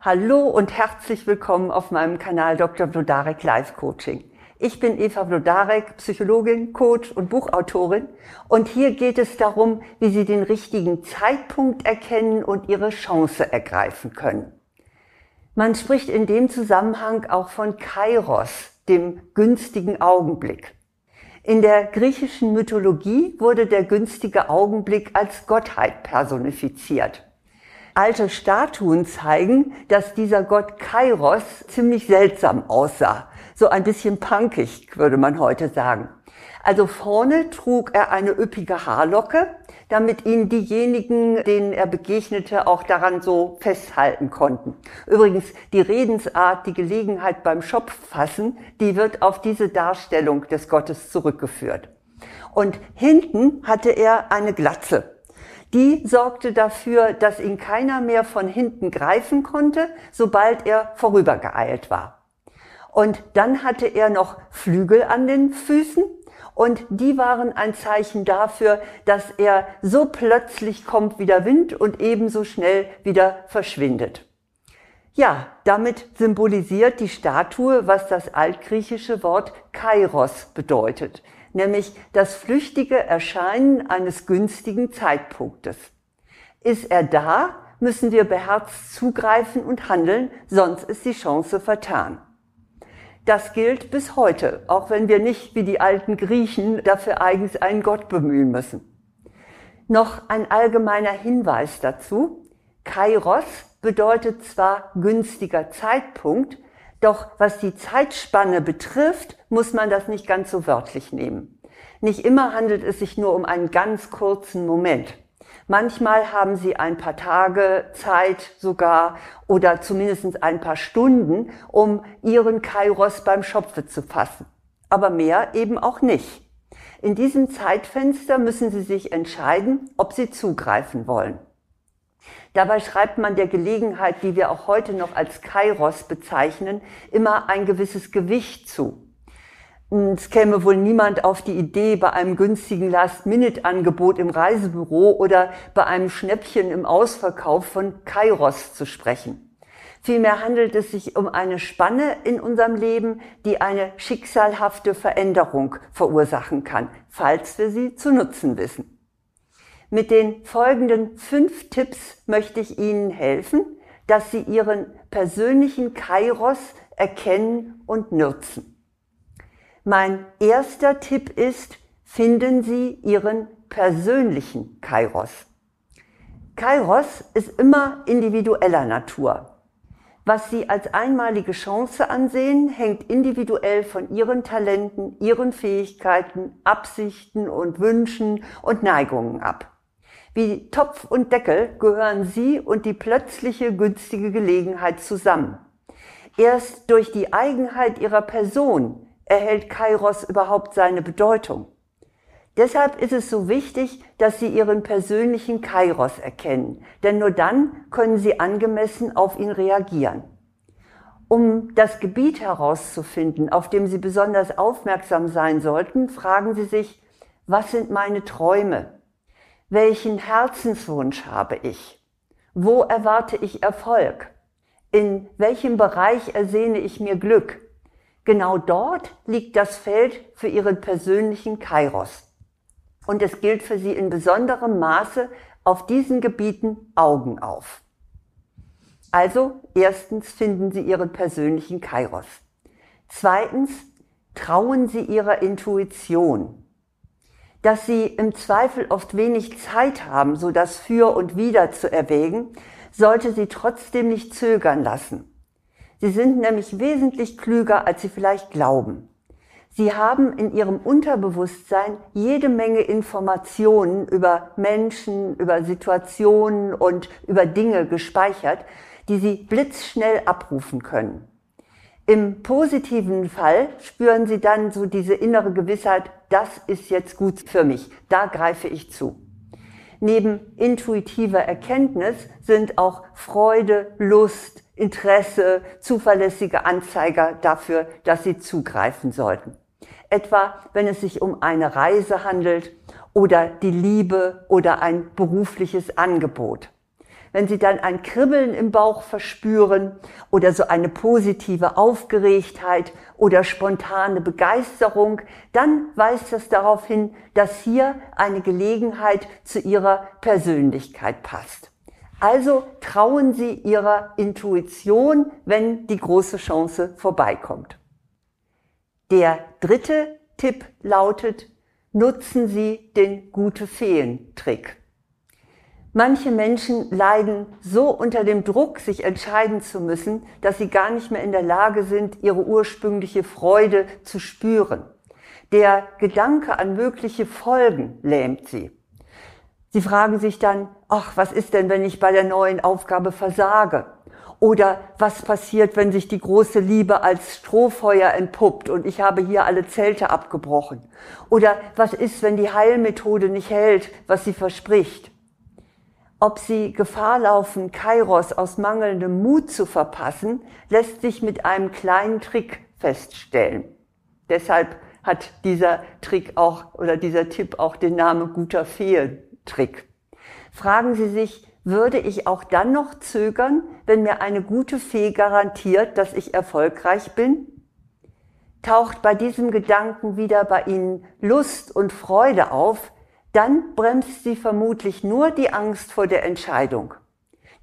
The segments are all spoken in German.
Hallo und herzlich willkommen auf meinem Kanal Dr. Blodarek Life Coaching. Ich bin Eva Blodarek, Psychologin, Coach und Buchautorin und hier geht es darum, wie Sie den richtigen Zeitpunkt erkennen und Ihre Chance ergreifen können. Man spricht in dem Zusammenhang auch von Kairos, dem günstigen Augenblick. In der griechischen Mythologie wurde der günstige Augenblick als Gottheit personifiziert alte Statuen zeigen, dass dieser Gott Kairos ziemlich seltsam aussah. So ein bisschen punkig, würde man heute sagen. Also vorne trug er eine üppige Haarlocke, damit ihn diejenigen, denen er begegnete, auch daran so festhalten konnten. Übrigens, die Redensart, die Gelegenheit beim Schopf fassen, die wird auf diese Darstellung des Gottes zurückgeführt. Und hinten hatte er eine Glatze die sorgte dafür, dass ihn keiner mehr von hinten greifen konnte, sobald er vorübergeeilt war. Und dann hatte er noch Flügel an den Füßen und die waren ein Zeichen dafür, dass er so plötzlich kommt wie der Wind und ebenso schnell wieder verschwindet. Ja, damit symbolisiert die Statue, was das altgriechische Wort Kairos bedeutet nämlich das flüchtige Erscheinen eines günstigen Zeitpunktes. Ist er da, müssen wir beherzt zugreifen und handeln, sonst ist die Chance vertan. Das gilt bis heute, auch wenn wir nicht wie die alten Griechen dafür eigens einen Gott bemühen müssen. Noch ein allgemeiner Hinweis dazu. Kairos bedeutet zwar günstiger Zeitpunkt, doch was die Zeitspanne betrifft, muss man das nicht ganz so wörtlich nehmen. Nicht immer handelt es sich nur um einen ganz kurzen Moment. Manchmal haben Sie ein paar Tage Zeit sogar oder zumindest ein paar Stunden, um Ihren Kairos beim Schopfe zu fassen. Aber mehr eben auch nicht. In diesem Zeitfenster müssen Sie sich entscheiden, ob Sie zugreifen wollen. Dabei schreibt man der Gelegenheit, die wir auch heute noch als Kairos bezeichnen, immer ein gewisses Gewicht zu. Es käme wohl niemand auf die Idee, bei einem günstigen Last-Minute-Angebot im Reisebüro oder bei einem Schnäppchen im Ausverkauf von Kairos zu sprechen. Vielmehr handelt es sich um eine Spanne in unserem Leben, die eine schicksalhafte Veränderung verursachen kann, falls wir sie zu nutzen wissen. Mit den folgenden fünf Tipps möchte ich Ihnen helfen, dass Sie Ihren persönlichen Kairos erkennen und nutzen. Mein erster Tipp ist, finden Sie Ihren persönlichen Kairos. Kairos ist immer individueller Natur. Was Sie als einmalige Chance ansehen, hängt individuell von Ihren Talenten, Ihren Fähigkeiten, Absichten und Wünschen und Neigungen ab. Wie Topf und Deckel gehören sie und die plötzliche günstige Gelegenheit zusammen. Erst durch die Eigenheit ihrer Person erhält Kairos überhaupt seine Bedeutung. Deshalb ist es so wichtig, dass Sie Ihren persönlichen Kairos erkennen, denn nur dann können Sie angemessen auf ihn reagieren. Um das Gebiet herauszufinden, auf dem Sie besonders aufmerksam sein sollten, fragen Sie sich, was sind meine Träume? Welchen Herzenswunsch habe ich? Wo erwarte ich Erfolg? In welchem Bereich ersehne ich mir Glück? Genau dort liegt das Feld für Ihren persönlichen Kairos. Und es gilt für Sie in besonderem Maße, auf diesen Gebieten Augen auf. Also, erstens finden Sie Ihren persönlichen Kairos. Zweitens, trauen Sie Ihrer Intuition dass sie im Zweifel oft wenig Zeit haben, so das Für und Wider zu erwägen, sollte sie trotzdem nicht zögern lassen. Sie sind nämlich wesentlich klüger, als sie vielleicht glauben. Sie haben in ihrem Unterbewusstsein jede Menge Informationen über Menschen, über Situationen und über Dinge gespeichert, die sie blitzschnell abrufen können. Im positiven Fall spüren Sie dann so diese innere Gewissheit, das ist jetzt gut für mich, da greife ich zu. Neben intuitiver Erkenntnis sind auch Freude, Lust, Interesse, zuverlässige Anzeiger dafür, dass Sie zugreifen sollten. Etwa wenn es sich um eine Reise handelt oder die Liebe oder ein berufliches Angebot. Wenn Sie dann ein Kribbeln im Bauch verspüren oder so eine positive Aufgeregtheit oder spontane Begeisterung, dann weist das darauf hin, dass hier eine Gelegenheit zu Ihrer Persönlichkeit passt. Also trauen Sie Ihrer Intuition, wenn die große Chance vorbeikommt. Der dritte Tipp lautet, nutzen Sie den Gute-Feen-Trick. Manche Menschen leiden so unter dem Druck, sich entscheiden zu müssen, dass sie gar nicht mehr in der Lage sind, ihre ursprüngliche Freude zu spüren. Der Gedanke an mögliche Folgen lähmt sie. Sie fragen sich dann, ach, was ist denn, wenn ich bei der neuen Aufgabe versage? Oder was passiert, wenn sich die große Liebe als Strohfeuer entpuppt und ich habe hier alle Zelte abgebrochen? Oder was ist, wenn die Heilmethode nicht hält, was sie verspricht? Ob sie Gefahr laufen, Kairos aus mangelndem Mut zu verpassen, lässt sich mit einem kleinen Trick feststellen. Deshalb hat dieser Trick auch oder dieser Tipp auch den Namen guter Feentrick. Fragen Sie sich, würde ich auch dann noch zögern, wenn mir eine gute Fee garantiert, dass ich erfolgreich bin? Taucht bei diesem Gedanken wieder bei Ihnen Lust und Freude auf, dann bremst sie vermutlich nur die Angst vor der Entscheidung.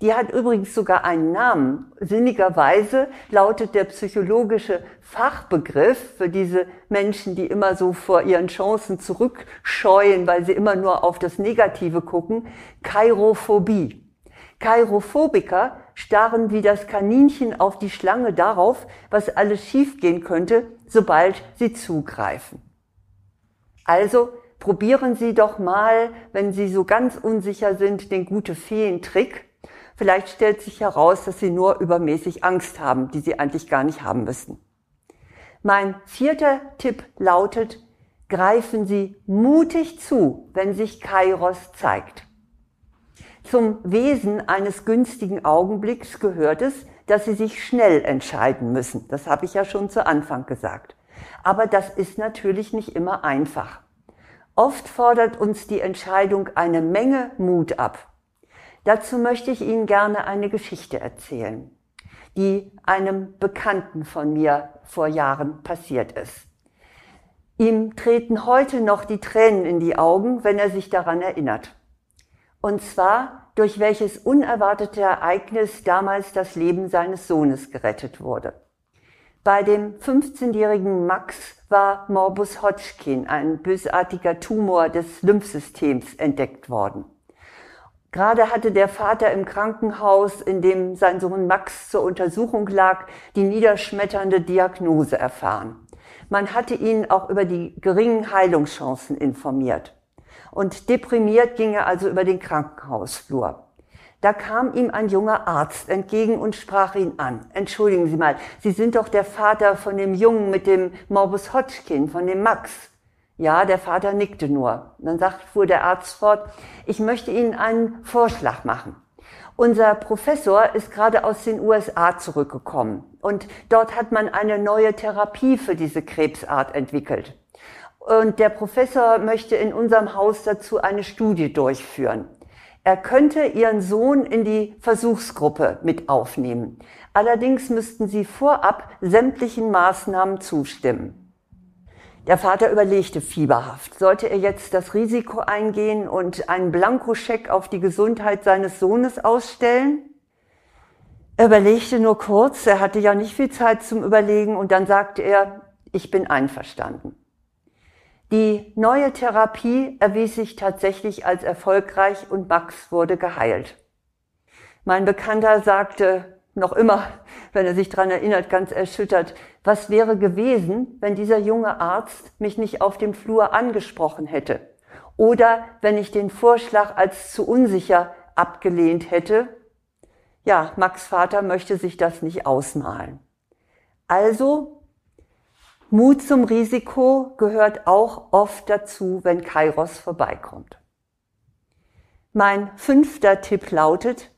Die hat übrigens sogar einen Namen. Sinnigerweise lautet der psychologische Fachbegriff für diese Menschen, die immer so vor ihren Chancen zurückscheuen, weil sie immer nur auf das Negative gucken, Kairophobie. Kairophobiker starren wie das Kaninchen auf die Schlange darauf, was alles schiefgehen könnte, sobald sie zugreifen. Also probieren Sie doch mal, wenn Sie so ganz unsicher sind, den gute Feen-Trick. Vielleicht stellt sich heraus, dass Sie nur übermäßig Angst haben, die Sie eigentlich gar nicht haben müssen. Mein vierter Tipp lautet, greifen Sie mutig zu, wenn sich Kairos zeigt. Zum Wesen eines günstigen Augenblicks gehört es, dass Sie sich schnell entscheiden müssen. Das habe ich ja schon zu Anfang gesagt. Aber das ist natürlich nicht immer einfach. Oft fordert uns die Entscheidung eine Menge Mut ab. Dazu möchte ich Ihnen gerne eine Geschichte erzählen, die einem Bekannten von mir vor Jahren passiert ist. Ihm treten heute noch die Tränen in die Augen, wenn er sich daran erinnert. Und zwar, durch welches unerwartete Ereignis damals das Leben seines Sohnes gerettet wurde. Bei dem 15-jährigen Max war Morbus Hodgkin, ein bösartiger Tumor des Lymphsystems, entdeckt worden. Gerade hatte der Vater im Krankenhaus, in dem sein Sohn Max zur Untersuchung lag, die niederschmetternde Diagnose erfahren. Man hatte ihn auch über die geringen Heilungschancen informiert. Und deprimiert ging er also über den Krankenhausflur. Da kam ihm ein junger Arzt entgegen und sprach ihn an. Entschuldigen Sie mal, Sie sind doch der Vater von dem Jungen mit dem Morbus Hodgkin, von dem Max. Ja, der Vater nickte nur. dann sagt, fuhr der Arzt fort, ich möchte Ihnen einen Vorschlag machen. Unser Professor ist gerade aus den USA zurückgekommen und dort hat man eine neue Therapie für diese Krebsart entwickelt. Und der Professor möchte in unserem Haus dazu eine Studie durchführen. Er könnte ihren Sohn in die Versuchsgruppe mit aufnehmen. Allerdings müssten sie vorab sämtlichen Maßnahmen zustimmen. Der Vater überlegte fieberhaft, sollte er jetzt das Risiko eingehen und einen Blankoscheck auf die Gesundheit seines Sohnes ausstellen? Er überlegte nur kurz, er hatte ja nicht viel Zeit zum Überlegen und dann sagte er, ich bin einverstanden. Die neue Therapie erwies sich tatsächlich als erfolgreich und Max wurde geheilt. Mein Bekannter sagte noch immer, wenn er sich dran erinnert, ganz erschüttert, was wäre gewesen, wenn dieser junge Arzt mich nicht auf dem Flur angesprochen hätte oder wenn ich den Vorschlag als zu unsicher abgelehnt hätte. Ja, Max Vater möchte sich das nicht ausmalen. Also Mut zum Risiko gehört auch oft dazu, wenn Kairos vorbeikommt. Mein fünfter Tipp lautet,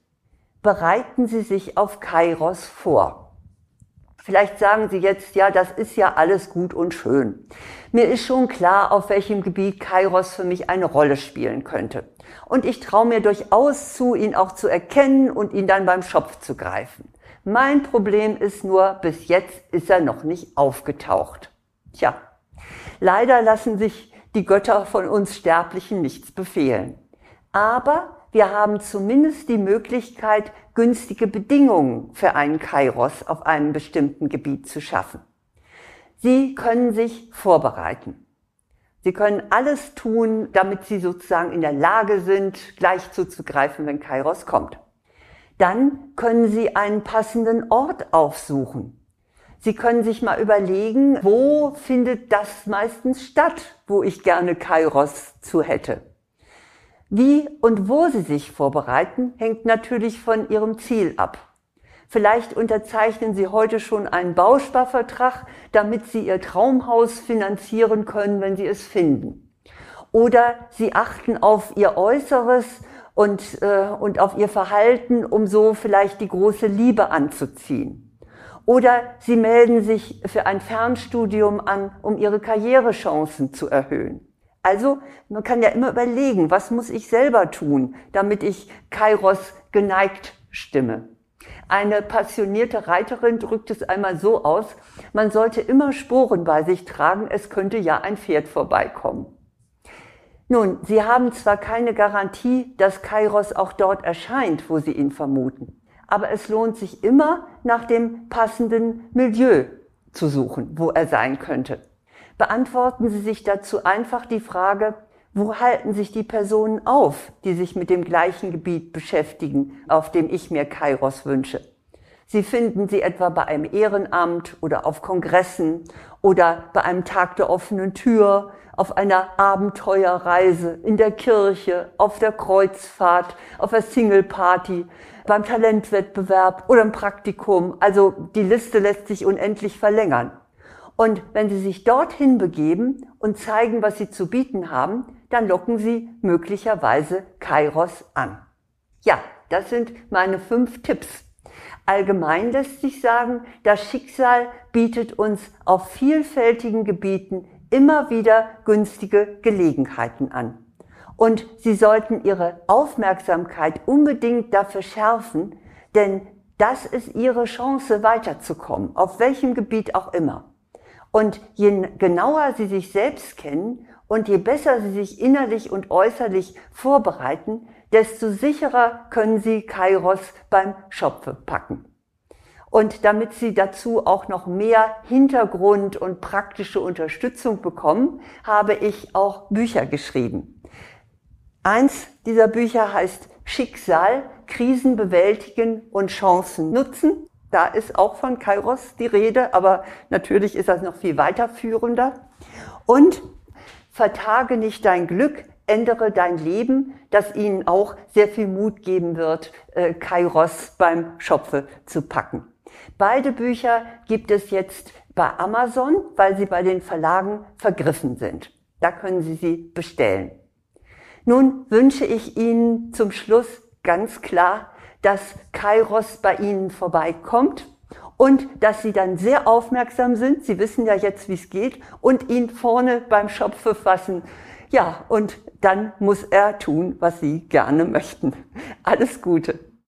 bereiten Sie sich auf Kairos vor. Vielleicht sagen Sie jetzt, ja, das ist ja alles gut und schön. Mir ist schon klar, auf welchem Gebiet Kairos für mich eine Rolle spielen könnte. Und ich traue mir durchaus zu, ihn auch zu erkennen und ihn dann beim Schopf zu greifen. Mein Problem ist nur, bis jetzt ist er noch nicht aufgetaucht. Tja, leider lassen sich die Götter von uns Sterblichen nichts befehlen. Aber wir haben zumindest die Möglichkeit, günstige Bedingungen für einen Kairos auf einem bestimmten Gebiet zu schaffen. Sie können sich vorbereiten. Sie können alles tun, damit Sie sozusagen in der Lage sind, gleich zuzugreifen, wenn Kairos kommt. Dann können Sie einen passenden Ort aufsuchen. Sie können sich mal überlegen, wo findet das meistens statt, wo ich gerne Kairos zu hätte. Wie und wo Sie sich vorbereiten, hängt natürlich von Ihrem Ziel ab. Vielleicht unterzeichnen Sie heute schon einen Bausparvertrag, damit Sie Ihr Traumhaus finanzieren können, wenn Sie es finden. Oder Sie achten auf Ihr Äußeres und, äh, und auf Ihr Verhalten, um so vielleicht die große Liebe anzuziehen. Oder Sie melden sich für ein Fernstudium an, um Ihre Karrierechancen zu erhöhen. Also man kann ja immer überlegen, was muss ich selber tun, damit ich Kairos geneigt stimme. Eine passionierte Reiterin drückt es einmal so aus, man sollte immer Sporen bei sich tragen, es könnte ja ein Pferd vorbeikommen. Nun, Sie haben zwar keine Garantie, dass Kairos auch dort erscheint, wo Sie ihn vermuten, aber es lohnt sich immer, nach dem passenden Milieu zu suchen, wo er sein könnte beantworten Sie sich dazu einfach die Frage, wo halten sich die Personen auf, die sich mit dem gleichen Gebiet beschäftigen, auf dem ich mir Kairos wünsche? Sie finden sie etwa bei einem Ehrenamt oder auf Kongressen oder bei einem Tag der offenen Tür, auf einer Abenteuerreise, in der Kirche, auf der Kreuzfahrt, auf der Singleparty, beim Talentwettbewerb oder im Praktikum. Also die Liste lässt sich unendlich verlängern. Und wenn Sie sich dorthin begeben und zeigen, was Sie zu bieten haben, dann locken Sie möglicherweise Kairos an. Ja, das sind meine fünf Tipps. Allgemein lässt sich sagen, das Schicksal bietet uns auf vielfältigen Gebieten immer wieder günstige Gelegenheiten an. Und Sie sollten Ihre Aufmerksamkeit unbedingt dafür schärfen, denn das ist Ihre Chance weiterzukommen, auf welchem Gebiet auch immer. Und je genauer Sie sich selbst kennen und je besser Sie sich innerlich und äußerlich vorbereiten, desto sicherer können Sie Kairos beim Schopfe packen. Und damit Sie dazu auch noch mehr Hintergrund und praktische Unterstützung bekommen, habe ich auch Bücher geschrieben. Eins dieser Bücher heißt Schicksal, Krisen bewältigen und Chancen nutzen. Da ist auch von Kairos die Rede, aber natürlich ist das noch viel weiterführender. Und vertage nicht dein Glück, ändere dein Leben, das ihnen auch sehr viel Mut geben wird, äh, Kairos beim Schopfe zu packen. Beide Bücher gibt es jetzt bei Amazon, weil sie bei den Verlagen vergriffen sind. Da können Sie sie bestellen. Nun wünsche ich Ihnen zum Schluss ganz klar dass Kairos bei Ihnen vorbeikommt und dass Sie dann sehr aufmerksam sind. Sie wissen ja jetzt, wie es geht und ihn vorne beim Schopfe fassen. Ja, und dann muss er tun, was Sie gerne möchten. Alles Gute.